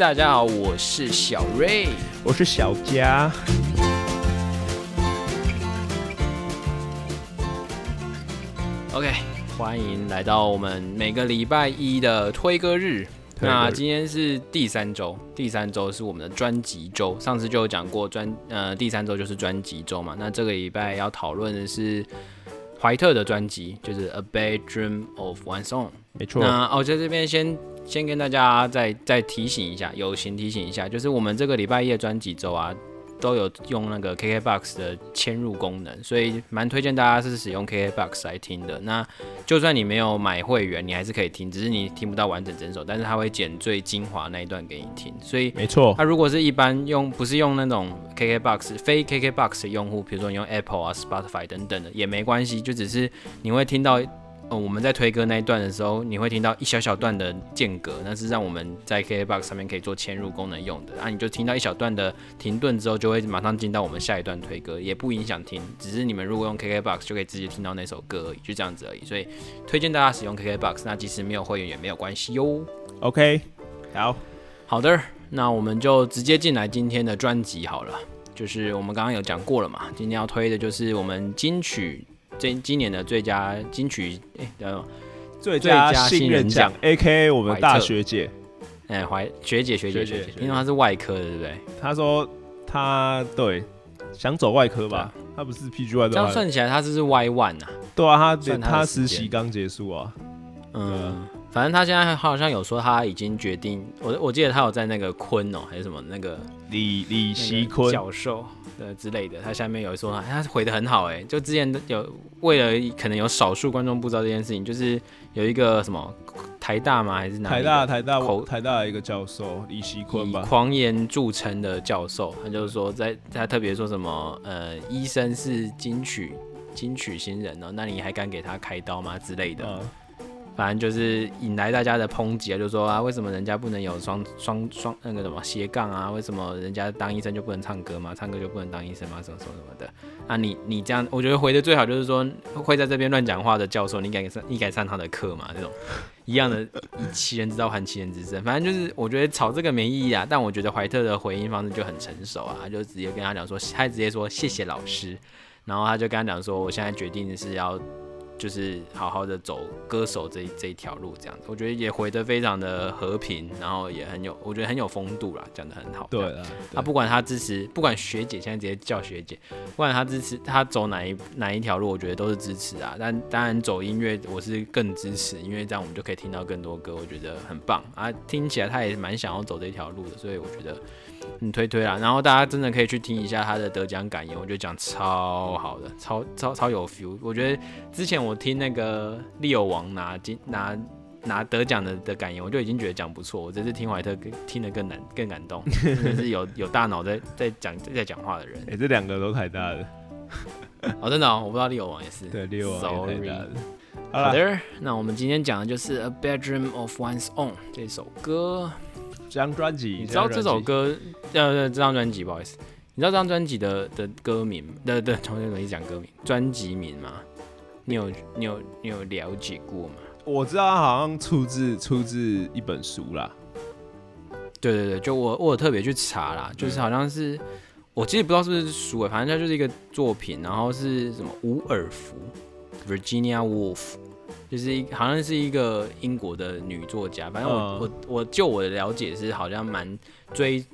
大家好，我是小瑞。我是小佳。OK，欢迎来到我们每个礼拜一的推歌日。那今天是第三周，第三周是我们的专辑周。上次就有讲过专，呃，第三周就是专辑周嘛。那这个礼拜要讨论的是怀特的专辑，就是《A Bad Dream of One Song》。没错，那我，在这边先先跟大家再再提醒一下，友情提醒一下，就是我们这个礼拜一的专辑周啊，都有用那个 KKBOX 的嵌入功能，所以蛮推荐大家是使用 KKBOX 来听的。那就算你没有买会员，你还是可以听，只是你听不到完整整首，但是它会剪最精华那一段给你听。所以没错它、，如果是一般用不是用那种 KKBOX 非 KKBOX 的用户，比如说你用 Apple 啊、Spotify 等等的也没关系，就只是你会听到。呃，我们在推歌那一段的时候，你会听到一小小段的间隔，那是让我们在 KKBOX 上面可以做嵌入功能用的。啊，你就听到一小段的停顿之后，就会马上进到我们下一段推歌，也不影响听，只是你们如果用 KKBOX 就可以直接听到那首歌而已，就这样子而已。所以推荐大家使用 KKBOX，那即使没有会员也没有关系哟。OK，好，好的，那我们就直接进来今天的专辑好了。就是我们刚刚有讲过了嘛，今天要推的就是我们金曲这今年的最佳金曲，哎、等最佳佳新人奖，A.K.A 我们大学姐，哎怀学姐学姐学姐学姐。学，姐。因为她是外科的，对不对？她说她对想走外科吧，她不是 PGY 这样，算起来，她是是 Y one 啊？对啊，她算她她实习刚结束啊，嗯，反正她现在好像有说她已经决定，我我记得她有在那个昆哦、还是什么那个李李那个习坤，教授的之类的，他下面有说他回的很好哎、就之前有为了可能有少数观众不知道这件事情，就是有一个什么台大吗？还是哪台大台大口台大的一个教授李希坤吧，狂言著称的教授，他就是说在他特别说什么呃医生是金曲金曲新人哦，那你还敢给他开刀吗？之类的，嗯，反正就是引来大家的抨击啊，就说啊，为什么人家不能有双双双那个什么斜杠啊？为什么人家当医生就不能唱歌嘛？唱歌就不能当医生吗？什么什么什么的啊你？你这样，我觉得回的最好就是说，会在这边乱讲话的教授，你敢上你敢上他的课吗？这种一样的，以其人之道还其人之身，反正就是我觉得吵这个没意义啊。但我觉得怀特的回应方式就很成熟啊，他就直接跟他讲说，他直接说谢谢老师，然后他就跟他讲说，我现在决定是要。就是好好的走歌手这一这一条路，这样子，我觉得也回得非常的和平，然后也很有，我觉得很有风度啦，讲得很好。对啊，他不管他支持，不管学姐现在直接叫学姐，不管他支持他走哪一哪一条路，我觉得都是支持啊。但当然走音乐我是更支持，因为这样我们就可以听到更多歌，我觉得很棒啊。听起来他也蛮想要走这条路的，所以我觉得嗯推推啦。然后大家真的可以去听一下他的得奖感言，我觉得讲超好的，超超超有 feel。我觉得之前我听那个利友王拿金拿。拿得奖的的感言，我就已经觉得讲不错。我这次听怀特更听得更难更感动，真是有有大脑在在讲在讲话的人。哎，这两个都太大了，哦，真的、哦，我不知道利友王也是。对，六王也 Sorry 台大好的，那我们今天讲的就是《A Bedroom of One's Own》这首歌。这张专辑，你知道这首歌呃这张专辑不好意思，你知道这张专辑的的歌名 的的重新怎么讲歌名专辑名吗？你有你有你有了解过吗？我知道他好像出自出自一本书啦，对对对，就我我有特别去查啦，就是好像是我其实不知道是不是书诶，反正它就是一个作品，然后是什么伍尔夫 Virginia Woolf，就是一好像是一个英国的女作家，反正我、嗯我我就我的了解是好像蛮追。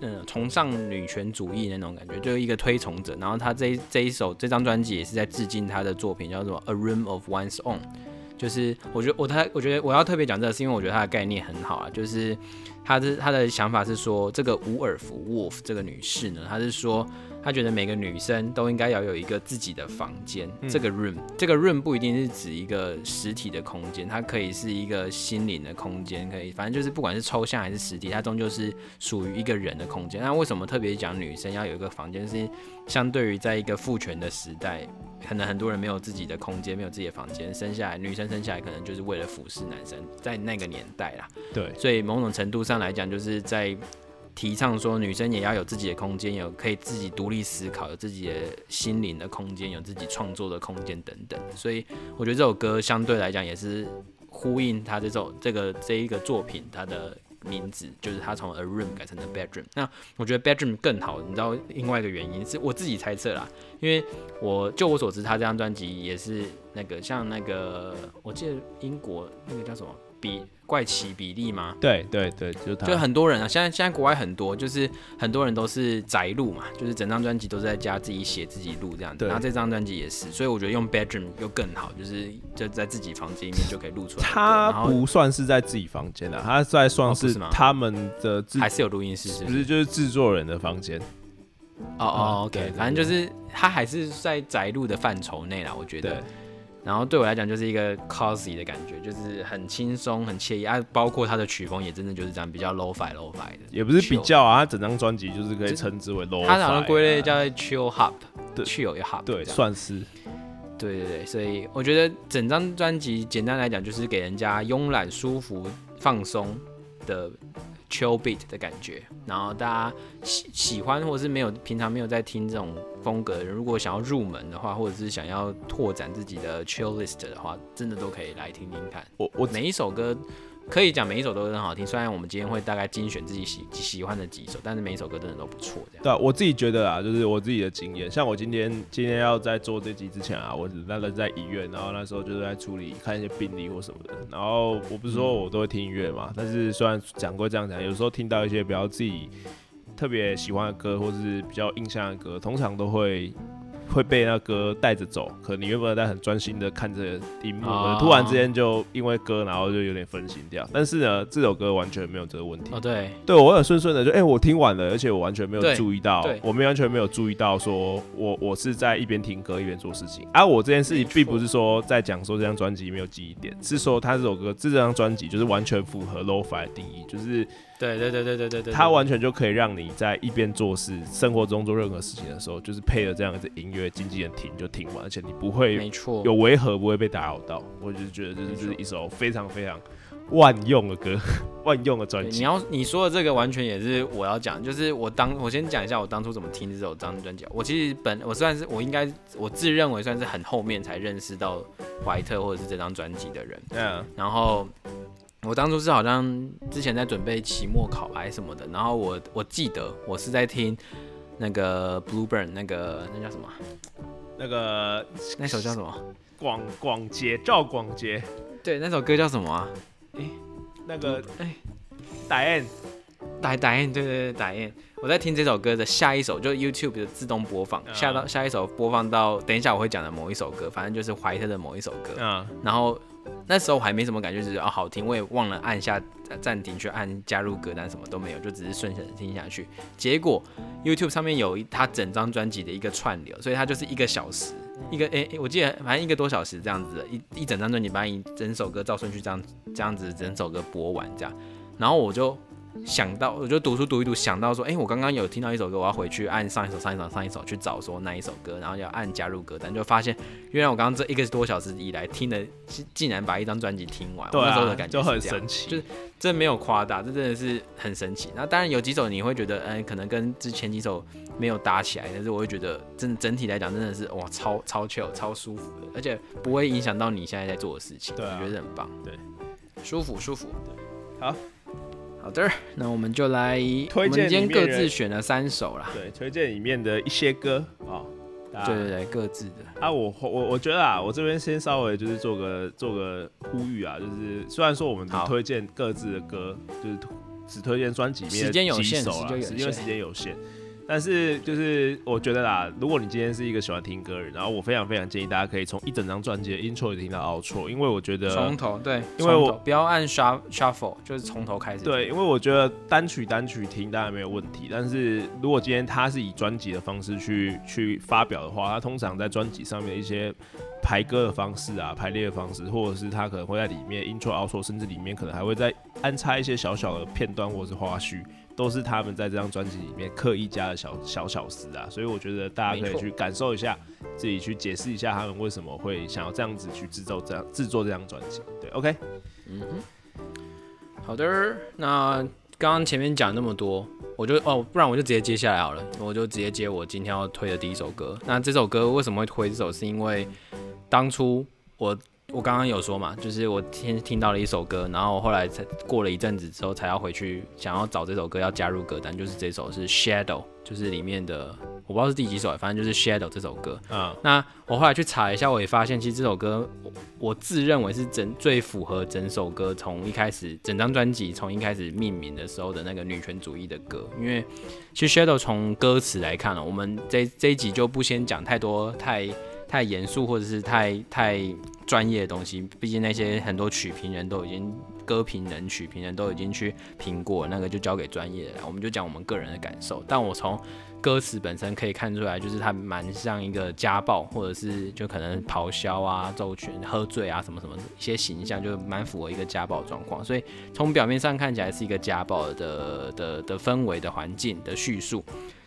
嗯，崇尚女权主义那种感觉，就是一个推崇者。然后她这一这一首这张专辑也是在致敬她的作品，叫做《A Room of One's Own》。就是我觉得我他我觉得我要特别讲这个，是因为我觉得他的概念很好啊。就是他的他的想法是说，这个伍尔夫 Wolf 这个女士呢，她是说她觉得每个女生都应该要有一个自己的房间，这个 room 这个 room 不一定是指一个实体的空间，它可以是一个心灵的空间，可以反正就是不管是抽象还是实体，它终究是属于一个人的空间。那为什么特别讲女生要有一个房间？是相对于在一个父权的时代，可能很多人没有自己的空间，没有自己的房间，生下来女生生下来可能就是为了服侍男生，在那个年代啦。对，所以某种程度上来讲，就是在提倡说女生也要有自己的空间，有可以自己独立思考，有自己的心灵的空间，有自己创作的空间等等。所以我觉得这首歌相对来讲也是呼应他这首这个这一个作品它的名字，就是他从 a room 改成了 bedroom。那我觉得 bedroom 更好，你知道另外一个原因是我自己猜测啦，因为我就我所知，他这张专辑也是那个像那个我记得英国那个叫什么比怪奇比例吗？对对对，就。就很多人啊，现在现在国外很多，就是很多人都是宅录嘛，就是整张专辑都是在家自己写自己录这样子。对然后这张专辑也是，所以我觉得用 bedroom 又更好，就是就在自己房间里面就可以录出来。他不算是在自己房间的，他在算是哦不是吗他们的制，还是有录音室是不是？不是就是制作人的房间。哦哦，OK，反正就是他还是在宅录的范畴内啦，我觉对得。然后对我来讲就是一个 cozy 的感觉，就是很轻松、很惬意。啊。包括他的曲风也真的就是这样，比较 low fi low fi 的，也不是比较啊，他整张专辑就是可以称之为 low，他好像归类叫叫 chill hop，对。chill hop，啊对，算是。对对对，所以我觉得整张专辑简单来讲就是给人家慵懒、舒服、放松的 chill beat 的感觉。然后大家喜喜欢或是没有平常没有在听这种风格的人，如果想要入门的话，或者是想要拓展自己的 chill list 的话，真的都可以来听听看。我我每一首歌可以讲每一首都很好听，虽然我们今天会大概精选自己喜喜欢的几首，但是每一首歌真的都不错。这样对啊，我自己觉得啊，就是我自己的经验，像我今天今天要在做这集之前啊，我那人在医院，然后那时候就是在处理看一些病例或什么的，然后我不是说我都会听音乐嘛，但是虽然讲过这样讲，有时候听到一些比较自己特别喜欢的歌，或是比较印象的歌，通常都会。会被那歌带着走，可能你原本在很专心的看着荧幕，突然之间就因为歌，然后就有点分心掉。但是呢，这首歌完全没有这个问题。哦，对，对我很顺顺的，就哎、我听完了，而且我完全没有注意到，我们完全没有注意到说我我是在一边听歌一边做事情。而、我这件事情并不是说在讲说这张专辑没有记忆点，是说他这首歌这张专辑就是完全符合 low-fi 的定义，就是对对对对对对对，它完全就可以让你在一边做事、生活中做任何事情的时候，就是配着这样子音乐，经纪人听就听完，而且你不会没错，有违和，不会被打扰到。我就觉得这是就是一首非常非常万用的歌，万用的专辑。你要你说的这个完全也是我要讲，就是我当我先讲一下我当初怎么听这首张专辑。我其实本我算是我应该我自认为算是很后面才认识到怀特或者是这张专辑的人，嗯，然后。我当初是好像之前在准备期末考还是什么的，然后我我记得我是在听那个 Blueburn 那个那叫什么？那个那首叫什么？广广杰赵广杰对，那首歌叫什么啊？那个哎打 N 打打印，对对对，打印。我在听这首歌的下一首，就 YouTube 的自动播放，嗯下到下一首播放到，等一下我会讲的某一首歌，反正就是怀特的某一首歌。嗯，然后那时候我还没什么感觉，就是哦好听，我也忘了按下暂停去按加入歌单，什么都没有，就只是顺手听下去。结果 YouTube 上面有一他整张专辑的一个串流，所以它就是一个小时，一个诶、我记得反正一个多小时这样子，一一整张专辑把你整首歌照顺序这样这样子整首歌播完这样，然后我就。想到，我就读书读一读，想到说，哎、我刚刚有听到一首歌，我要回去按上一首、上一首、上一首去找说那一首歌，然后要按加入歌单，就发现原来我刚刚这一个多小时以来听的，竟竟然把一张专辑听完，对啊我那时候的，感觉就很神奇，就是这没有夸大，这真的是很神奇。那当然有几首你会觉得，嗯，可能跟之前几首没有搭起来，但是我会觉得真的整体来讲真的是哇，超超 chill、超舒服的，而且不会影响到你现在在做的事情，我觉得很棒，对，舒服舒服。好。好的，那我们就来，推荐我们今天各自选了三首啦。对，推荐里面的一些歌啊。对对对，各自的。啊，我我我觉得啊，我这边先稍微就是做个做个呼吁啊，就是虽然说我们只推荐各自的歌，就是只推荐专辑里面时间有限几首啦，时间有限是因为时间有限。但是就是我觉得啦，如果你今天是一个喜欢听歌的人，然后我非常非常建议大家可以从一整张专辑的 intro 听到 outro，因为我觉得从头对，因为我不要按 shuff shuffle，就是从头开始。对，因为我觉得单曲单曲听当然没有问题，但是如果今天他是以专辑的方式去去发表的话，他通常在专辑上面一些排歌的方式啊、排列的方式，或者是他可能会在里面 intro、outro，甚至里面可能还会再安插一些小小的片段或者是花絮，都是他们在这张专辑里面刻意加的小小巧思啊。所以我觉得大家可以去感受一下，自己去解释一下他们为什么会想要这样子去制作这样制作这张专辑。对，OK。嗯哼，好的，那刚刚前面讲那么多，我就哦，不然我就直接接下来好了，我就直接接我今天要推的第一首歌。那这首歌为什么会推这首？是因为当初我我刚刚有说嘛，就是我先听到了一首歌，然后后来才过了一阵子之后，才要回去想要找这首歌要加入歌单，就是这首是 Shadow，就是里面的我不知道是第几首，反正就是 Shadow 这首歌。嗯，那我后来去查一下，我也发现其实这首歌我我自认为是整最符合整首歌从一开始整张专辑从一开始命名的时候的那个女权主义的歌，因为其实 Shadow 从歌词来看呢、我们这这一集就不先讲太多太太严肃或者是太太专业的东西，毕竟那些很多曲评人都已经歌评人、曲评人都已经去评过，那个就交给专业了，我们就讲我们个人的感受。但我从歌词本身可以看出来，就是它蛮像一个家暴，或者是就可能咆哮啊、奏拳、喝醉啊什么什么的一些形象，就蛮符合一个家暴状况。所以从表面上看起来是一个家暴的的的氛围的环境的叙述，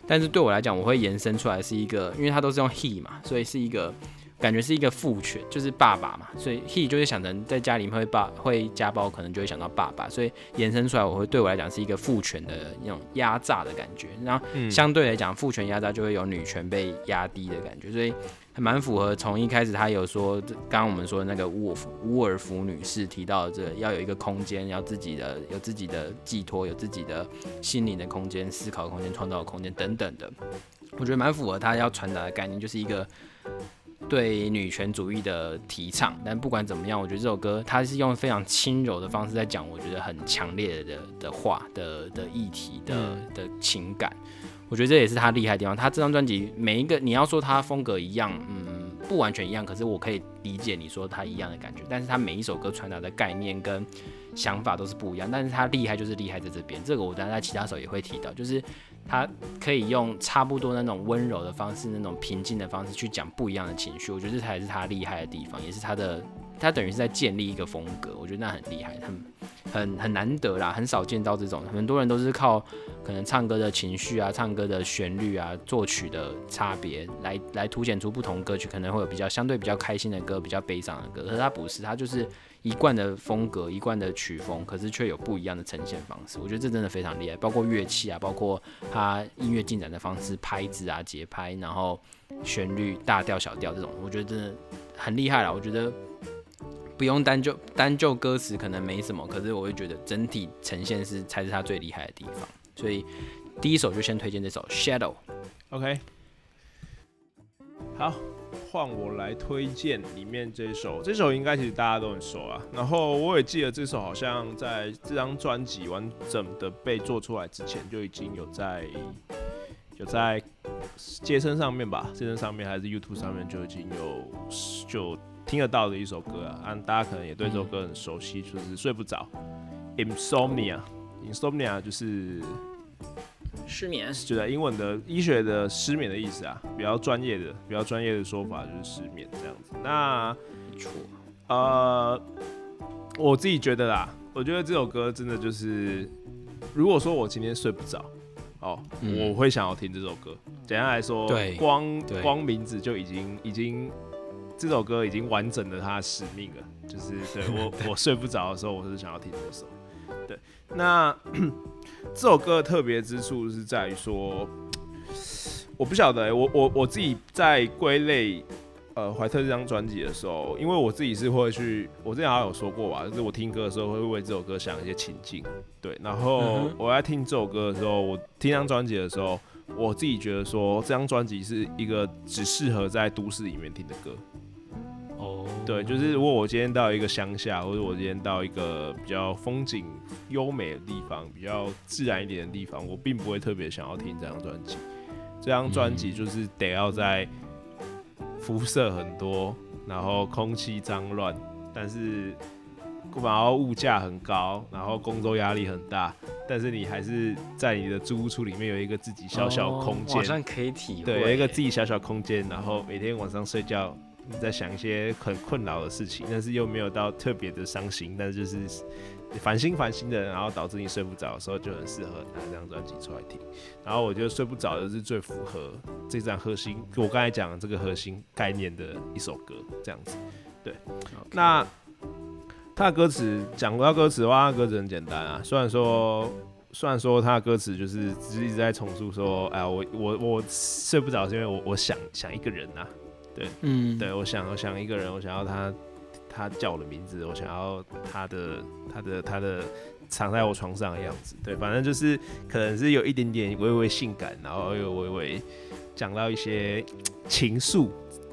但是对我来讲，我会延伸出来是一个，因为它都是用 he 嘛，所以是一个感觉是一个父权，就是爸爸嘛，所以 he 就是想成在家里面会爸会家暴，可能就会想到爸爸，所以延伸出来，我会对我来讲是一个父权的那种压榨的感觉，然后嗯。相对来讲，父权压榨就会有女权被压低的感觉，所以蛮符合。从一开始他有说，刚刚我们说的那个沃夫乌尔夫女士提到这要有一个空间，要自己的有自己的寄托，有自己的心灵的空间、思考空间、创造空间等等的，我觉得蛮符合他要传达的概念，就是一个。对女权主义的提倡，但不管怎么样，我觉得这首歌它是用非常轻柔的方式在讲，我觉得很强烈的的话的的议题的的情感。我觉得这也是他厉害的地方。他这张专辑每一个，你要说他风格一样，嗯，不完全一样，可是我可以理解你说他一样的感觉。但是他每一首歌传达的概念跟想法都是不一样。但是他厉害就是厉害在这边，这个我等下在其他首也会提到，就是他可以用差不多那种温柔的方式，那种平静的方式去讲不一样的情绪。我觉得这才是他厉害的地方，也是他的他等于是在建立一个风格。我觉得那很厉害，很很很难得啦，很少见到这种。很多人都是靠可能唱歌的情绪啊、唱歌的旋律啊、作曲的差别来来凸显出不同歌曲可能会有比较相对比较开心的歌、比较悲伤的歌。可是他不是，他就是一贯的风格、一贯的曲风，可是却有不一样的呈现方式。我觉得这真的非常厉害，包括乐器啊，包括他音乐进展的方式、拍子啊、节拍，然后旋律、大调、小调这种，我觉得真的很厉害了。我觉得。不用单就单就歌词可能没什么，可是我会觉得整体呈现是才是他最厉害的地方。所以第一首就先推荐这首《Shadow》。OK，好，换我来推荐里面这首，这首应该其实大家都很熟啊。然后我也记得这首好像在这张专辑完整的被做出来之前，就已经有在有在街声上面吧，街声上面还是 YouTube 上面就已经有就听得到的一首歌啊。啊，大家可能也对这首歌很熟悉，就是睡不着，Insomnia。Insomnia 就是失眠。就在英文的医学的失眠的意思啊，比较专业的、比较专业的说法就是失眠这样子。那。呃，我自己觉得啦，我觉得这首歌真的就是，如果说我今天睡不着，哦，嗯我会想要听这首歌。简单来说，对光光名字就已经已经这首歌已经完整了它的使命了，就是对我 我睡不着的时候，我是想要听这首。对，那 这首歌的特别之处是在于说，我不晓得、欸，我我我自己在归类呃怀特这张专辑的时候，因为我自己是会去，我之前好像有说过吧，就是我听歌的时候会为这首歌想一些情境，对，然后我在听这首歌的时候，我听这张专辑的时候，我自己觉得说这张专辑是一个只适合在都市里面听的歌，哦，对，就是如果我今天到一个乡下，或者我今天到一个比较风景优美的地方，比较自然一点的地方，我并不会特别想要听这张专辑。这张专辑就是得要在辐射很多，然后空气脏乱，但是然后物价很高，然后工作压力很大，但是你还是在你的租屋处里面有一个自己小小空间，哦好像可以体会。对，有一个自己小小空间，然后每天晚上睡觉，你在想一些很困扰的事情，但是又没有到特别的伤心，但是就是烦心烦心的，然后导致你睡不着的时候，就很适合拿这张专辑出来听。然后我觉得睡不着的是最符合这张核心，我刚才讲的这个核心概念的一首歌，这样子。对，那他的歌词讲到歌词的话，他的歌词很简单啊，虽然说。虽然说他的歌词就是只是一直在重述说，哎呀，我我我睡不着是因为我我想想一个人呐、嗯，对我想我想一个人，我想要他他叫我的名字，我想要他的他的他的藏在我床上的样子。对，反正就是可能是有一点点微微性感，然后又微微讲到一些情愫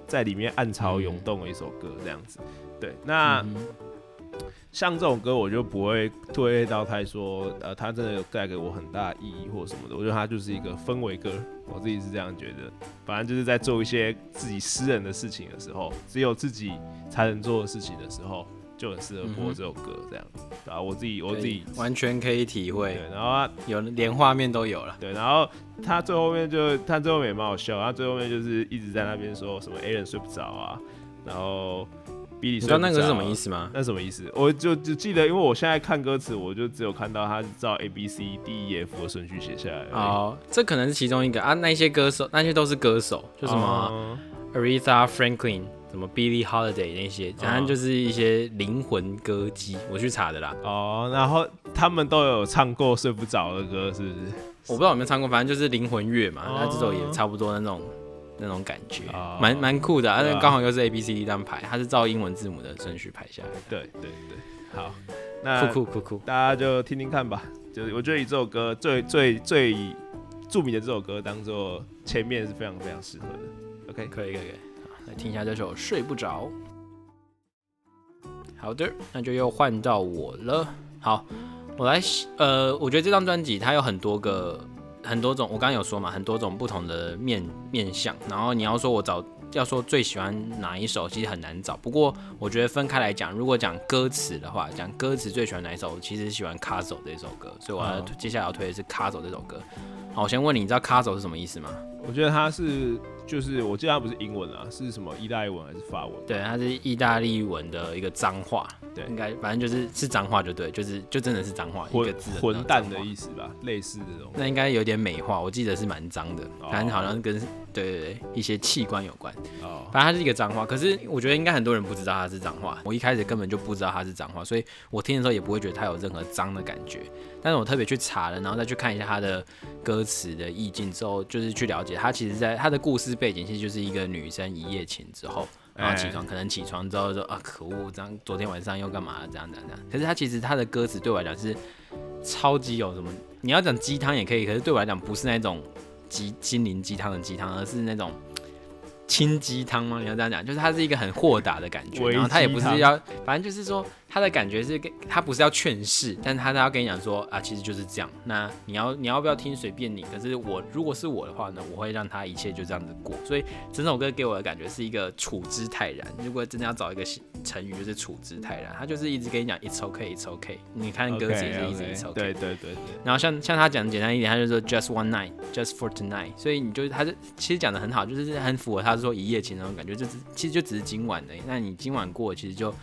在里面暗潮涌动的一首歌这样子。对，那。像这种歌，我就不会推到太说，呃，它真的有带给我很大意义或什么的。我觉得它就是一个氛围歌，我自己是这样觉得。反正就是在做一些自己私人的事情的时候，只有自己才能做的事情的时候，就很适合播这首歌这样。啊，我自己我自己完全可以体会。对，然后有连画面都有了。对，然后他最后面就他最后面也蛮好笑，他最后面就是一直在那边说什么 A 人睡不着啊，然后。你知道那个是什么意思吗？那什么意思？我就只记得，因为我现在看歌词，我就只有看到他照 A B C D E F 的顺序写下来。哦，这可能是其中一个啊。那些歌手，那些都是歌手，就什么 Aretha Franklin，什么 Billie Holiday 那些，反正就是一些灵魂歌姬。我去查的啦。哦，然后他们都有唱过睡不着的歌，是不是？我不知道有没有唱过，反正就是灵魂乐嘛。那这首也差不多那种。那种感觉，蛮蛮酷的，而且刚好又是 A B C D 这样排，它是照英文字母的顺序排下来。对对对，好，那酷酷酷酷，大家就听听看吧。就是我觉得以这首歌最最最著名的这首歌当做前面是非常非常适合的。OK，可以可以可以，来听一下这首《睡不着》。好的，那就又换到我了。好，我来，呃，我觉得这张专辑它有很多个。很多种，我刚刚有说嘛，很多种不同的面面相。然后你要说我找，要说最喜欢哪一首，其实很难找。不过我觉得分开来讲，如果讲歌词的话，讲歌词最喜欢哪一首，其实喜欢《卡走》这首歌。所以我要接下来要推的是《卡走》这首歌。好，我先问你，你知道“卡走”是什么意思吗？我觉得它是。就是我记得它不是英文啊，是什么意大利文还是法文？对，它是意大利文的一个脏话。对，应该反正就是是脏话就对，就是就真的是脏话，一个字混蛋的意思吧，类似这种。那应该有点美化，我记得是蛮脏的，反正好像跟对对对一些器官有关。哦，反正它是一个脏话，可是我觉得应该很多人不知道它是脏话。我一开始根本就不知道它是脏话，所以我听的时候也不会觉得它有任何脏的感觉。但是我特别去查了，然后再去看一下它的歌词的意境之后，就是去了解它其实在它的故事背景其实就是一。一个女生一夜情之后，然后起床，可能起床之后说啊，可恶，这样昨天晚上又干嘛？这样这样这样。可是他其实他的歌词对我来讲是超级有什么？你要讲鸡汤也可以，可是对我来讲不是那种鸡心灵鸡汤的鸡汤，而是那种清鸡汤吗？你要这样讲，就是他是一个很豁达的感觉，然后他也不是要，反正就是说。他的感觉是，他不是要劝世，但是他他要跟你讲说啊，其实就是这样。那你要你要不要听随便你。可是我如果是我的话呢，我会让他一切就这样子过。所以整首歌给我的感觉是一个处之泰然。如果真的要找一个成语，就是处之泰然。他就是一直跟你讲 it's okay, it's okay。你看歌词也是一直 it's okay。对对对对。然后像像他讲的简单一点，他就说 just one night, just for tonight。所以你就他是其实讲的很好，就是很符合他说一夜情那种感觉，就是其实就只是今晚的。那你今晚过，其实就。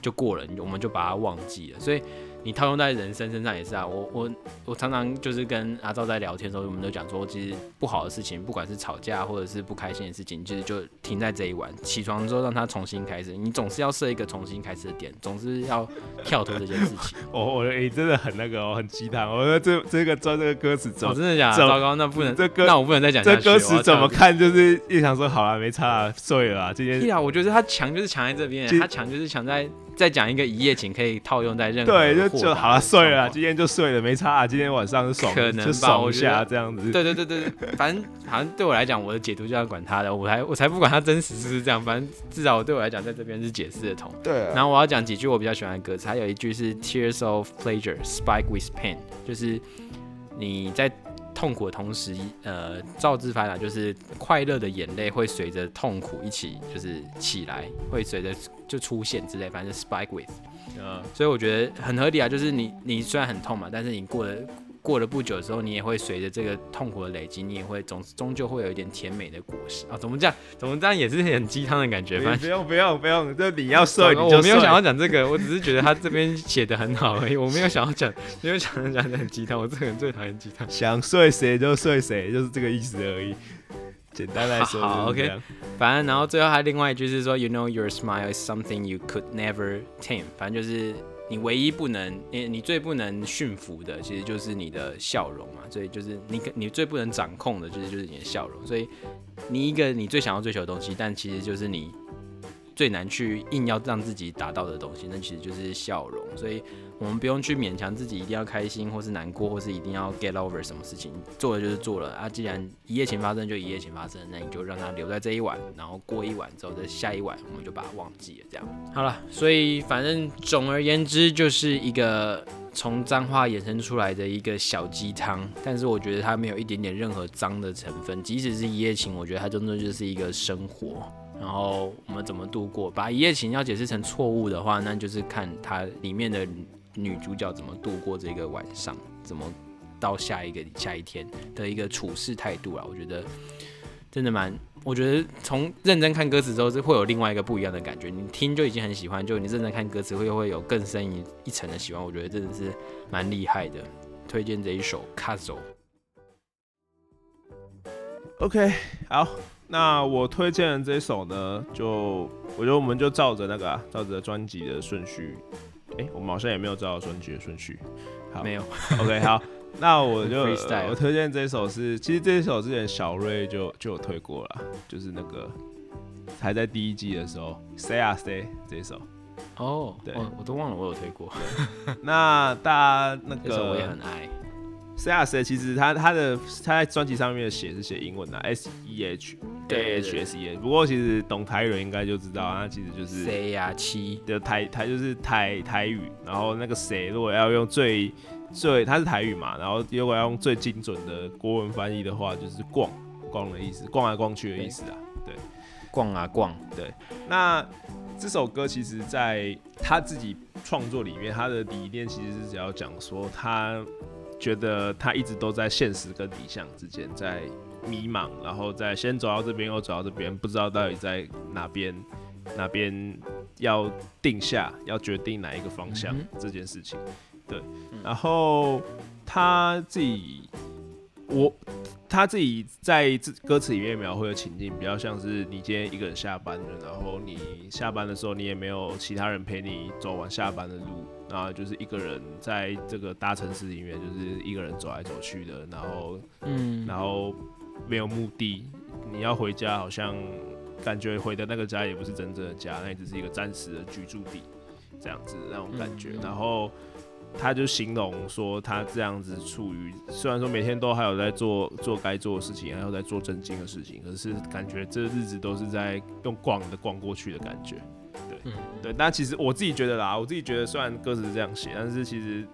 就过了，我们就把它忘记了，所以。你套用在人生身上也是啊，我我我常常就是跟阿赵在聊天的时候，我们都讲说，其实不好的事情，不管是吵架或者是不开心的事情，其实就停在这一晚。起床之后让他重新开始，你总是要设一个重新开始的点，总是要跳脱这件事情。我我诶真的很那个哦，很鸡汤。我说这这个抓这个歌词怎么 真的假？糟糕，那不能这歌那我不能再讲这歌词怎么看？就是一想说好了，没差了，睡了。今天对啊，我觉得他强就是强在这边，他强就是强在再讲一个一夜情可以套用在任何对就就好了，睡。对啊，今天就睡了，没差啊。今天晚上是爽，可能爽一下这样子。对对对对，反正好像对我来讲，我的解读就要管他的，我才我才不管他真实是不是这样。反正至少我对我来讲，在这边是解释的通。对。然后我要讲几句我比较喜欢的歌词，还有一句是 Tears of pleasure spike with pain，就是你在痛苦的同时，呃，造字翻来就是快乐的眼泪会随着痛苦一起就是起来，会随着就出现之类，反正 spike with。嗯，所以我觉得很合理啊，就是你你虽然很痛嘛，但是你过了过了不久之后，你也会随着这个痛苦的累积，你也会总终究会有一点甜美的果实啊。怎么这样？怎么这样也是很鸡汤的感觉？反正不用不用不用，这你要睡，我没有想要讲这个，我只是觉得他这边写的很好而已，我没有想要讲，没有想要讲很鸡汤。我这个人最讨厌鸡汤，想睡谁就睡谁，就是这个意思而已。简单来说，好，OK。反正然后最后还另外一句是说，You know your smile is something you could never tame。反正就是你唯一不能，你你最不能驯服的，其实就是你的笑容嘛。所以就是你你最不能掌控的，就是就是你的笑容。所以你一个你最想要追求的东西，但其实就是你最难去硬要让自己达到的东西，那其实就是笑容。所以我们不用去勉强自己一定要开心，或是难过，或是一定要 get over 什么事情，做了就是做了啊。既然一夜情发生就一夜情发生，那你就让它留在这一晚，然后过一晚之后，在下一晚我们就把它忘记了，这样好了。所以反正总而言之，就是一个。从脏话衍生出来的一个小鸡汤，但是我觉得它没有一点点任何脏的成分。即使是一夜情，我觉得它真的就是一个生活。然后我们怎么度过？把一夜情要解释成错误的话，那就是看它里面的女主角怎么度过这个晚上，怎么到下一个下一天的一个处事态度啊。我觉得真的蛮。我觉得从认真看歌词之后，是会有另外一个不一样的感觉。你听就已经很喜欢，就你认真看歌词，会会有更深一一层的喜欢。我觉得真的是蛮厉害的。推荐这一首《Castle》。OK，好，那我推荐这首呢，就我觉得我们就照着那个，啊照着专辑的顺序。哎，我们好像也没有照专辑的顺序。好，没有。OK，好。那我就 我推荐这首是，其实这首之前小瑞就就有推过了，就是那个还在第一季的时候，Say 啊 Say 这首。哦，对，我都忘了我有推过。那大家那个我也很爱。Say 啊 Say 其实他他的他在专辑上面写是写英文的，S E H H S E，不过其实懂台语人应该就知道，他其实就是 Say 啊七？的台台就是台台语，然后那个谁如果要用最最它是台语嘛，然后如果要用最精准的国文翻译的话，就是逛逛的意思，逛来逛去的意思啊。对，逛啊逛。对，那这首歌其实在他自己创作里面，他的理念其实是只要讲说，他觉得他一直都在现实跟理想之间在迷茫，然后再先走到这边又走到这边，不知道到底在哪边哪边要定下，要决定哪一个方向这件事情。对，然后他自己，我他自己在这歌词里面描绘的情境，比较像是你今天一个人下班了，然后你下班的时候，你也没有其他人陪你走完下班的路，然后就是一个人在这个大城市里面，就是一个人走来走去的，然后嗯，然后没有目的，你要回家，好像感觉回的那个家也不是真正的家，那只是一个暂时的居住地，这样子那种感觉，然后。他就形容说，他这样子处于虽然说每天都还有在做做该做的事情，还有在做正经的事情，可是感觉这日子都是在用逛的逛过去的感觉。对，对。但其实我自己觉得啦，我自己觉得虽然歌词是这样写，但是其实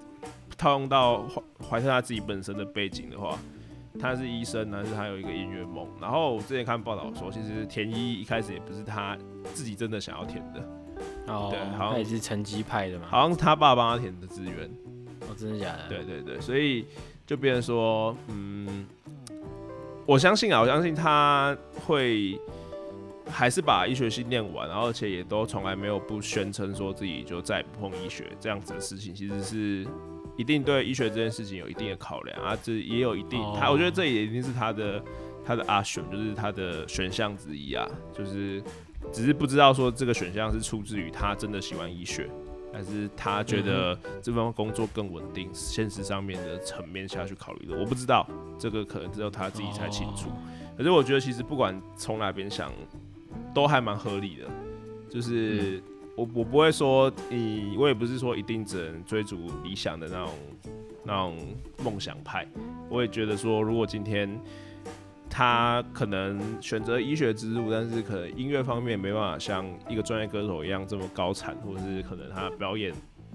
套用到怀怀特他自己本身的背景的话，他是医生，但是他有一个音乐梦。然后我之前看报道说，其实田一一开始也不是他自己真的想要填的。哦，对，好像也是成绩派的嘛，好像是他爸帮他填的志愿，哦，真的假的？对对对，所以就变成说，嗯，我相信啊，我相信他会还是把医学系念完，然后而且也都从来没有不宣称说自己就再也不碰医学这样子的事情，其实是一定对医学这件事情有一定的考量啊，这也有一定，他我觉得这也一定是他的他的 option，，就是他的选项之一啊，就是。只是不知道说这个选项是出自于他真的喜欢医学，还是他觉得这份工作更稳定，现实上面的层面下去考虑的，我不知道，这个可能只有他自己才清楚。可是我觉得其实不管从哪边想，都还蛮合理的。就是我我不会说你，我也不是说一定只能追逐理想的那种那种梦想派。我也觉得说，如果今天。他可能选择医学之路，但是可能音乐方面没办法像一个专业歌手一样这么高产，或者是可能他表演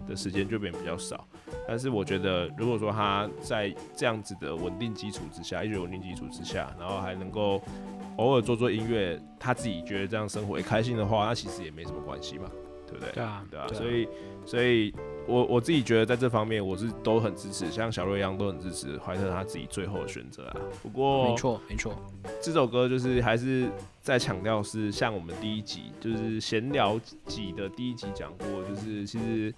的时间就变比较少。但是我觉得，如果说他在这样子的稳定基础之下，医学稳定基础之下，然后还能够偶尔做做音乐，他自己觉得这样生活也开心的话，那其实也没什么关系嘛，对不对？对啊，对啊，所以，所以。我我自己觉得在这方面我是都很支持，像小瑞一样都很支持怀特他自己最后的选择啊。不过没错没错，这首歌就是还是在强调是像我们第一集就是闲聊集的第一集讲过，就是其实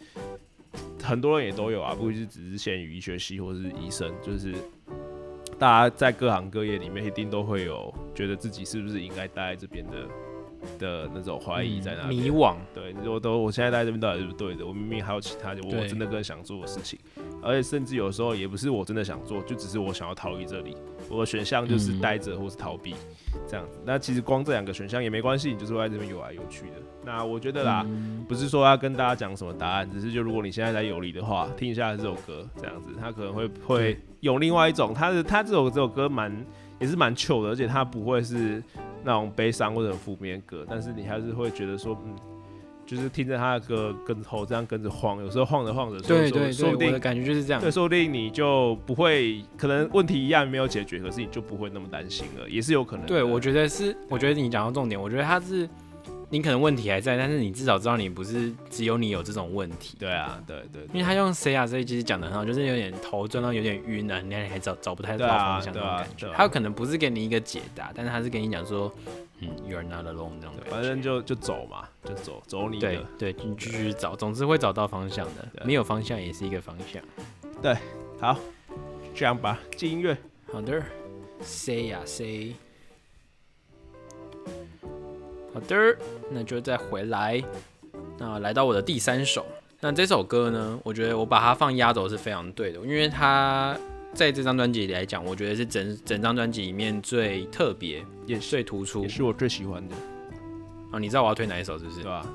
很多人也都有啊，不是只是限于医学系或是医生，就是大家在各行各业里面一定都会有觉得自己是不是应该待在这边的。的那种怀疑在那迷惘，对，我都我现在在这边到底是不是对的？我明明还有其他，我真的更想做的事情。而且甚至有时候也不是我真的想做，就只是我想要逃离这里。我的选项就是待着或是逃避这样子。那其实光这两个选项也没关系，你就是会在这边游来游去的。那我觉得啦，不是说要跟大家讲什么答案，只是就如果你现在在游离的话，听一下这首歌，这样子，他可能会会有另外一种，他的他这首这首歌蛮也是蛮 chill 的，而且它不会是那种悲伤或者负面歌，但是你还是会觉得说，嗯。就是听着他的歌，跟头这样跟着晃，有时候晃着晃着，对对对，我的感觉就是这样。对，说不定你就不会，可能问题一样没有解决，可是你就不会那么担心了，也是有可能。对，我觉得是，我觉得你讲到重点，我觉得他是。你可能问题还在，但是你至少知道你不是只有你有这种问题。对啊，对对。因为他用 C 啊，所以其实讲的很好，就是有点头转到有点晕啊，你还找找不太到方向那种感觉。他有可能不是给你一个解答，但是他是跟你讲说，嗯，You are not alone 那种感觉。反正就就走嘛，就走走你的。对对，你继续找，总之会找到方向的。没有方向也是一个方向。对，好，这样吧，进音乐。好的，C 呀 C。好的，那就再回来。那来到我的第三首，那这首歌呢，我觉得我把它放压轴是非常对的，因为它在这张专辑里来讲，我觉得是整整张专辑里面最特别，也最突出，也是我最喜欢的。哦，你知道我要推哪一首是不是？对吧？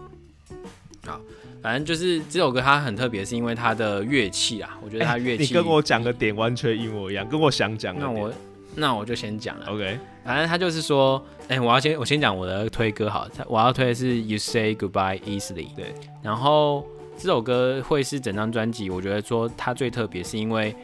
好，反正就是这首歌它很特别，是因为它的乐器啊，我觉得它乐器，你跟我讲的点完全一模一样，跟我想讲的。那我那我就先讲了。OK。反正他就是说，哎，我要先我先讲我的推歌好，我要推的是 You Say Goodbye Easily。对，然后这首歌会是整张专辑，我觉得说它最特别，是因为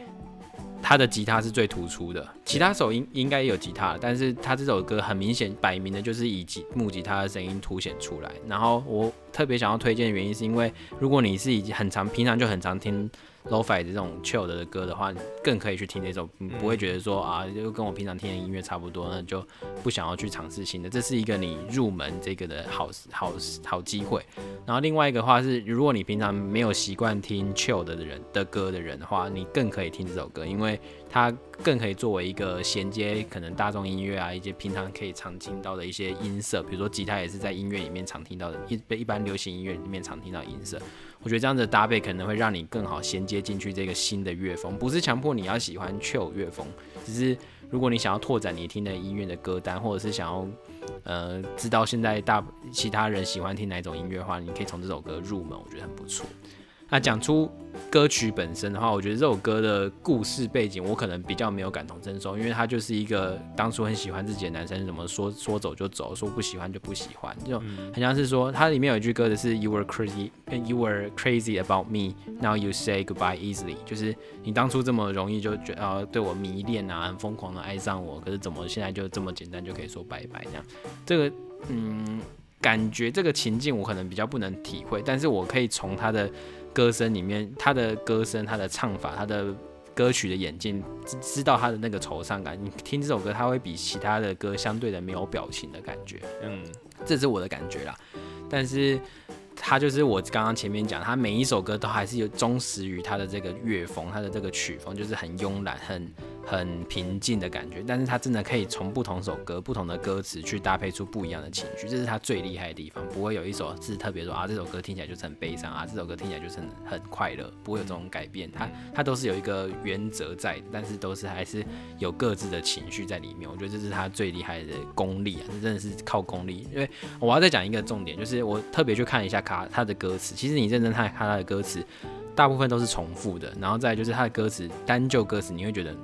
它的吉他是最突出的，其他首应应该也有吉他，但是他这首歌很明显摆明的就是以吉木吉他的声音凸显出来。然后我特别想要推荐的原因，是因为如果你是已经很常平常就很常听。Lofi 这种 chill 的歌的话，更可以去听这首，不会觉得说啊，就跟我平常听的音乐差不多，那就不想要去尝试新的。这是一个你入门这个的好好好机会。然后另外一个话是，如果你平常没有习惯听 chill 的人的歌的人的话，你更可以听这首歌，因为它更可以作为一个衔接可能大众音乐啊，一些平常可以常听到的一些音色，比如说吉他也是在音乐里面常听到的，一一般流行音乐里面常听到音色。我觉得这样的搭配可能会让你更好衔接进去这个新的乐风，不是强迫你要喜欢 chill 乐风，只是如果你想要拓展你听的音乐的歌单，或者是想要呃知道现在大其他人喜欢听哪种音乐的话，你可以从这首歌入门，我觉得很不错。那讲出歌曲本身的话，我觉得这首歌的故事背景我可能比较没有感同身受，因为他就是一个当初很喜欢自己的男生，怎么说说走就走，说不喜欢就不喜欢，就很像是说它里面有一句歌的是 You were crazy, you were crazy about me, now you say goodbye easily，就是你当初这么容易就觉得对我迷恋啊，很疯狂的爱上我，可是怎么现在就这么简单就可以说拜拜这样？这个嗯，感觉这个情境我可能比较不能体会，但是我可以从他的。歌声里面，他的歌声、他的唱法、他的歌曲的演进，知知道他的那个惆怅感。你听这首歌，他会比其他的歌相对的没有表情的感觉。嗯，这是我的感觉啦。但是。他就是我刚刚前面讲，他每一首歌都还是有忠实于他的这个乐风，他的这个曲风就是很慵懒、很很平静的感觉。但是他真的可以从不同首歌、不同的歌词去搭配出不一样的情绪，这是他最厉害的地方。不会有一首是特别说啊，这首歌听起来就是很悲伤啊，这首歌听起来就是很很快乐，不会有这种改变。他他都是有一个原则在，但是都是还是有各自的情绪在里面。我觉得这是他最厉害的功力啊，这真的是靠功力。因为我要再讲一个重点，就是我特别去看一下。卡他的歌词，其实你认真看看他的歌词，大部分都是重复的。然后再就是他的歌词，单就歌词，你会觉得，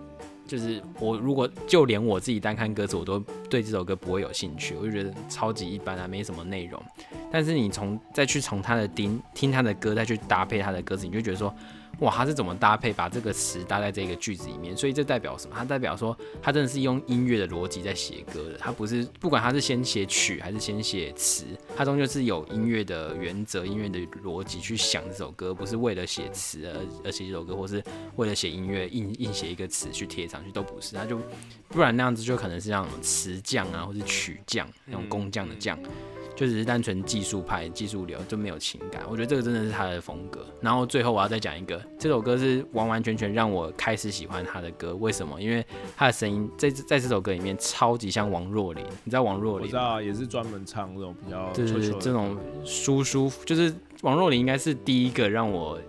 就是我如果就连我自己单看歌词，我都对这首歌不会有兴趣，我就觉得超级一般啊，没什么内容。但是你从再去从他的听听他的歌，再去搭配他的歌词，你就觉得说。哇，他是怎么搭配把这个词搭在这个句子里面？所以这代表什么？它代表说他真的是用音乐的逻辑在写歌的。他不是不管他是先写曲还是先写词，他终究是有音乐的原则、音乐的逻辑去想这首歌，不是为了写词而而写这首歌，或是为了写音乐硬硬写一个词去贴上去，都不是。他就不然那样子就可能是像词匠啊，或是曲匠那种工匠的匠。就只是单纯技术派、技术流，就没有情感。我觉得这个真的是他的风格。然后最后我要再讲一个，这首歌是完完全全让我开始喜欢他的歌。为什么？因为他的声音在在这首歌里面超级像王若琳。你知道王若琳？我知道，也是专门唱这种比较就是这种舒舒，就是王若琳应该是第一个让我。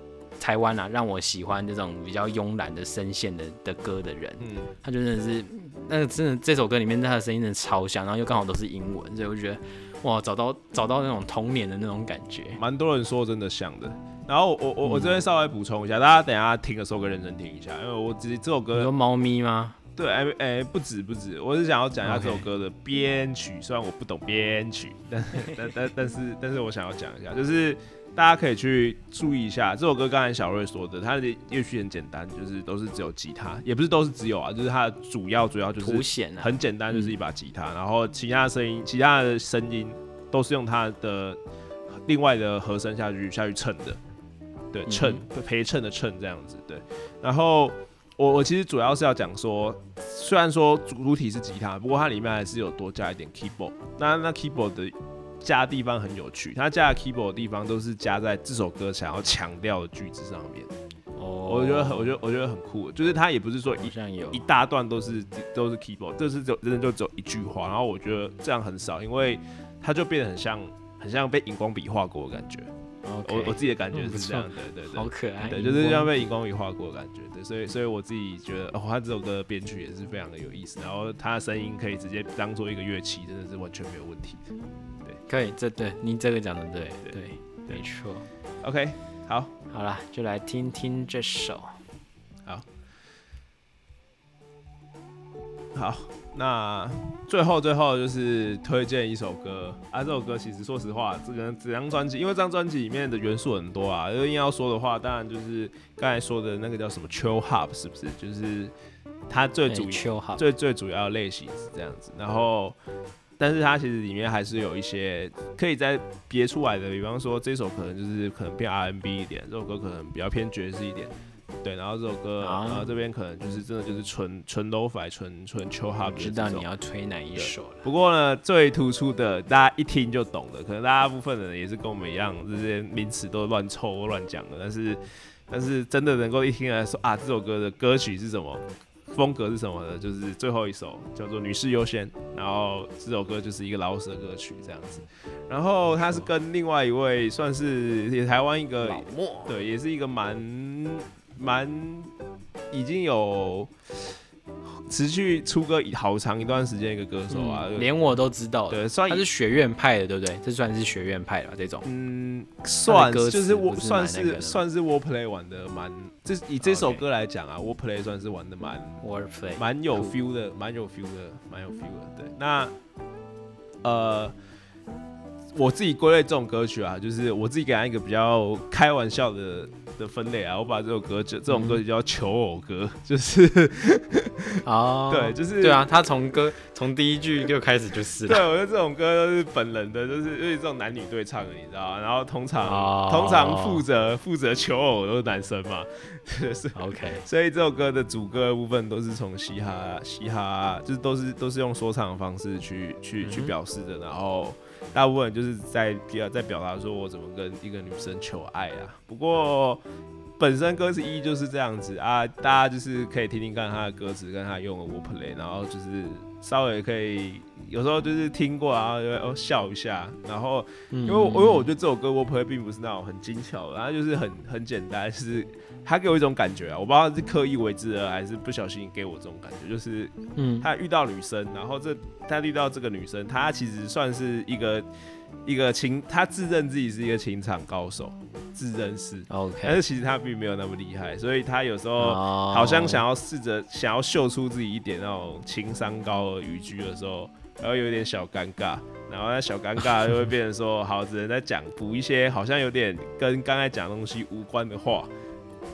台湾啊，让我喜欢这种比较慵懒的声线的的歌的人，嗯，他就真的是那真的这首歌里面他的声音真的超像，然后又刚好都是英文，所以我觉得哇，找到找到那种童年的那种感觉。蛮多人说真的像的。然后我我我这边稍微补充一下，大家等一下听的时候可以认真听一下，因为我只这首歌你说猫咪吗？对，哎哎，不止不止，我是想要讲一下这首歌的编曲。虽然我不懂编曲，但但但但是但是我想要讲一下，就是大家可以去注意一下这首歌。刚才小瑞说的，它的乐曲很简单，就是都是只有吉他，也不是都是只有啊，就是它的主要主要就是凸显啊，很简单，就是一把吉他，然后其他的声音，其他的声音都是用它的另外的和声下去下去衬的，对，衬陪衬的衬这样子，对。然后我我其实主要是要讲说，虽然说主主体是吉他，不过它里面还是有多加一点 keyboard。那那 keyboard 的加的地方很有趣，他加的 keyboard 的地方都是加在这首歌想要强调的句子上面。哦，我觉得很，我觉得我觉得很酷，就是他也不是说一一大段都是都是 keyboard，这是就真的就只有一句话，然后我觉得这样很少，因为它就变得很像很像被荧光笔画过的感觉。我我自己的感觉是这样的，对对好可爱，对，就是像被荧光笔画过的感觉。对，所以所以我自己觉得，哦，他这首歌的编曲也是非常的有意思，然后他的声音可以直接当做一个乐器，真的是完全没有问题的。可以，这对你这个讲的对对对，没错。OK，好，好了，就来听听这首。好，好那最后最后就是推荐一首歌啊，这首歌其实说实话，这个这张专辑，因为这张专辑里面的元素很多啊，如果硬要说的话，当然就是刚才说的那个叫什么 chill hop，是不是？就是它最主要、最最主要的类型是这样子，然后。但是它其实里面还是有一些可以再别出来的，比方说这首可能就是可能偏 R&B 一点，这首歌可能比较偏爵士一点，对，然后这首歌，啊然后这边可能就是真的就是纯纯 lo-fi 纯纯 chill hop 知道你要推哪一首了。不过呢，最突出的，大家一听就懂的，可能大部分的人也是跟我们一样，这些名词都乱凑乱讲的，但是但是真的能够一听来说啊，这首歌的歌曲是什么，风格是什么呢，就是最后一首叫做《女士优先》，然后这首歌就是一个老舍歌曲这样子，然后他是跟另外一位算是也台湾一个，对，也是一个蛮蛮已经有持续出歌好长一段时间一个歌手啊，嗯连我都知道。对，算他是学院派的，对不对？这算是学院派的吧？这种嗯，算歌就是我是算是算是 Warplay 玩的蛮，这以这首歌来讲啊，Warplay 算是玩的蛮 wordplay，蛮有 feel 的，蛮有 feel 的，蛮有 feel 的。对，那呃，我自己归类这种歌曲啊，就是我自己给他一个比较开玩笑的的分类啊，我把这首歌就这种歌曲叫求偶歌，就是哦，对，就是对啊，他从歌从第一句就开始就是对，我觉得这种歌都是本人的，就是因为这种男女对唱的，你知道吗？然后通常、哦。通常负责负责求偶都是男生嘛，是 OK，所以这首歌的主歌的部分都是从嘻哈嘻哈，就是都是都是用说唱的方式去去去表示的，然后大部分就是在表在表达说我怎么跟一个女生求爱啊。不过本身歌词意义就是这样子啊，大家就是可以听听看他的歌词跟他用的 wordplay，然后就是稍微可以有时候就是听过，然后就会哦笑一下，然后因因为我因为我觉得这首歌 wordplay 并不是那种很精巧的，它就是很很简单，就是它给我一种感觉啊，我不知道是刻意为之的还是不小心给我这种感觉，就是嗯。他遇到女生，然后这他遇到这个女生，他其实算是一个一个情，他自认自己是一个情场高手，自认是，OK，但是其实他并没有那么厉害，所以他有时候哦。好像想要试着想要秀出自己一点那种情商高的语句的时候，然后有点小尴尬，然后那小尴尬就会变成说，好，只能在讲补一些好像有点跟刚才讲的东西无关的话，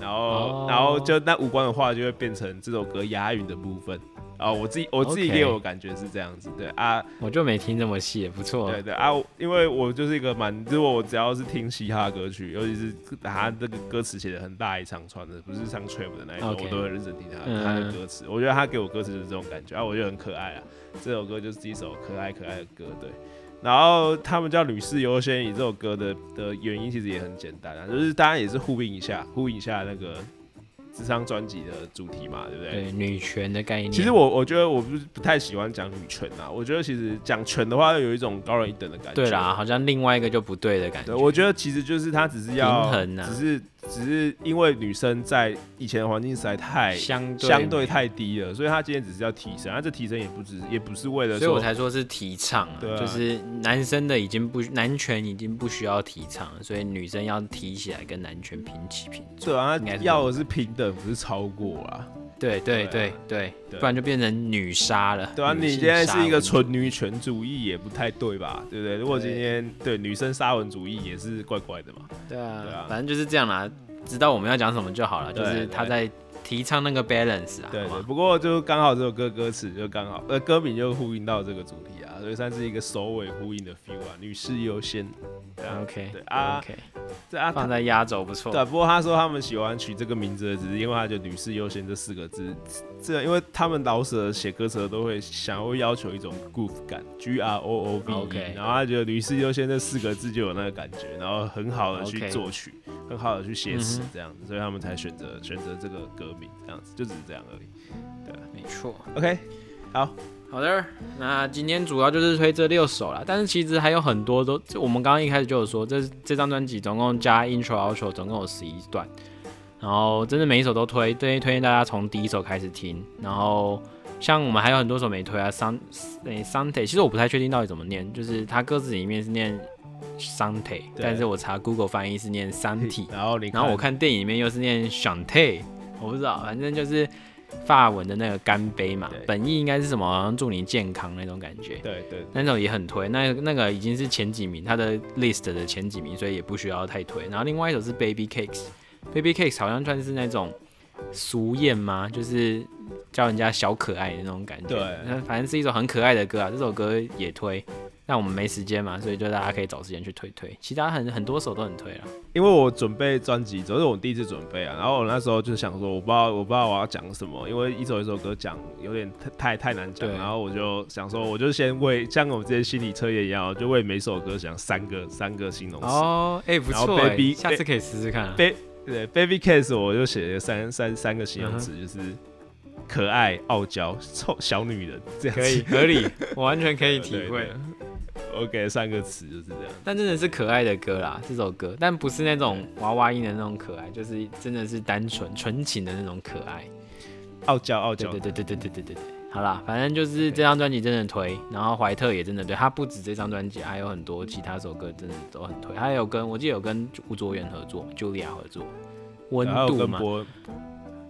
然后、哦然后就那五官的话就会变成这首歌押韵的部分。啊，我自己我自己给我的感觉是这样子，对啊，我就没听这么细，不错。对对啊，因为我就是一个蛮，如果我只要是听嘻哈歌曲，尤其是他这个歌词写的很大一长串的，不是像 trap 的那一种我都会认真听他、嗯他的歌词。我觉得他给我歌词就是这种感觉啊，我觉得很可爱啊。这首歌就是一首可爱可爱的歌，对。然后他们叫女士优先，以这首歌的的原因其实也很简单啊，就是大家也是呼应一下，呼应一下那个智商专辑的主题嘛，对不对？对女权的概念，其实我我觉得我不是不太喜欢讲女权啊，我觉得其实讲权的话，有一种高人一等的感觉。对啦，好像另外一个就不对的感觉。对，我觉得其实就是他只是要平衡啊只是只是因为女生在以前的环境实在太相对相对太低了，所以他今天只是要提升，啊这提升也不只也不是为了所以我才说是提倡啊，就是男生的已经不男权已经不需要提倡了，所以女生要提起来跟男权平起平坐。对啊，要的是平等，不是超过啊。对对对啊对不然就变成女杀了。对啊，你现在是一个纯女权主义，也不太对吧？对不对？如果今天对女生沙文主义也是怪怪的嘛。对啊，对啊反正就是这样啦，知道我们要讲什么就好了，就是他在提倡那个 balance 啊，对？不过就刚好这首歌歌词就刚好，呃，歌名就呼应到这个主题啊，所以算是一个首尾呼应的 feel 啊，女士优先。对啊 OK 对啊 OK，这啊，放在压轴不错。对，不过他说他们喜欢取这个名字，只是因为他就“女士优先”这四个字，这因为他们老舍写歌词都会想要要求一种 groove 感，G R O O V E，OK 然后他觉得“女士优先”这四个字就有那个感觉，然后很好的去作曲很好的去写词这样子，所以他们才选择选择这个歌名这样子，就只是这样而已。对没错。OK，好，好的，那今天主要就是推这六首了，但是其实还有很多都，就我们刚刚一开始就有说，这这张专辑总共加 intro outro 总共有十一段，然后真的每一首都推，推推荐大家从第一首开始听，然后像我们还有很多首没推啊，sun 诶 Sante，其实我不太确定到底怎么念，就是它歌词里面是念 sunday，但是我查 Google 翻译是念 Santi，然后然后我看电影里面又是念 Chante，我不知道，反正就是法文的那个干杯嘛，本意应该是什么？好像祝你健康那种感觉。对对那种也很推，那那个已经是前几名，他的 list 的前几名，所以也不需要太推。然后另外一首是 Baby Cakes，Baby Cakes 好像算是那种俗艳吗？就是叫人家小可爱的那种感觉。对那反正是一首很可爱的歌啊，这首歌也推。但我们没时间嘛，所以就大家可以找时间去推推。其他很很多首都很推了。因为我准备专辑，这是我第一次准备啊，然后我那时候就想说，我不知道我不知道我要讲什么，因为一首一首歌讲有点太太太难讲，然后我就想说，我就先为像我们之前心理测验一样，就为每首歌讲三个三个形容词。哦，哎、不错、欸，Baby- 下次可以试试看、啊。对对，Baby Case 我就写了三三三个形容词，嗯就是可爱、傲娇、臭小女人这样子。可以，合理，我完全可以体会。对对我给了三个词就是这样。但真的是可爱的歌啦，这首歌，但不是那种娃娃音的那种可爱，就是真的是单纯纯情的那种可爱。傲娇傲娇对对，对对对对对对对。好啦，反正就是这张专辑真的推，然后怀特也真的对，他不止这张专辑，还有很多其他首歌真的都很推。还有跟我记得有跟吴卓源合作，Julia 合作，温度嘛，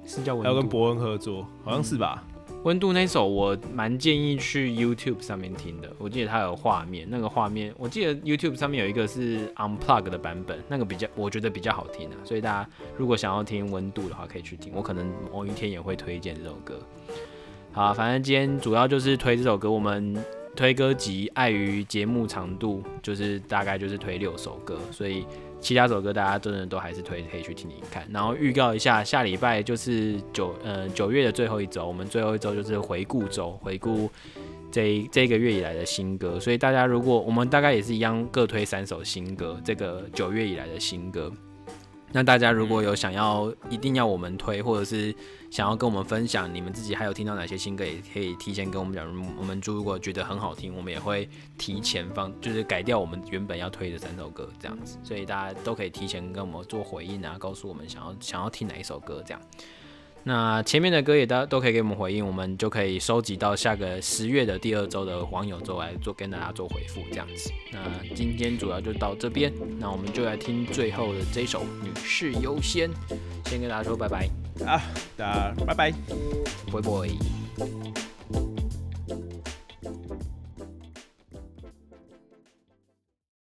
是叫温度。还有跟伯恩合作，好像是吧？温度那首我蛮建议去 YouTube 上面听的，我记得它有画面，那个画面我记得 YouTube 上面有一个是 Unplug 的版本，那个比较我觉得比较好听啊，所以大家如果想要听温度的话可以去听，我可能某一天也会推荐这首歌。好，反正今天主要就是推这首歌，我们推歌集碍于节目长度，就是大概就是推六首歌，所以其他首歌大家真的都还是推可以去听听看。然后预告一下，下礼拜就是九呃九月的最后一周，我们最后一周就是回顾周，回顾这一这个月以来的新歌。所以大家如果我们大概也是一样各推三首新歌，这个九月以来的新歌。那大家如果有想要一定要我们推，或者是想要跟我们分享你们自己还有听到哪些新歌，也可以提前跟我们讲。我们如果觉得很好听，我们也会提前放，就是改掉我们原本要推的三首歌这样子。所以大家都可以提前跟我们做回应啊，告诉我们想要想要听哪一首歌这样。那前面的歌也大家都可以给我们回应，我们就可以收集到下个十月的第二周的网友周来做跟大家做回复这样子。那今天主要就到这边，那我们就来听最后的这首《女士优先》，先跟大家说拜拜，啊，大家拜拜。拜拜。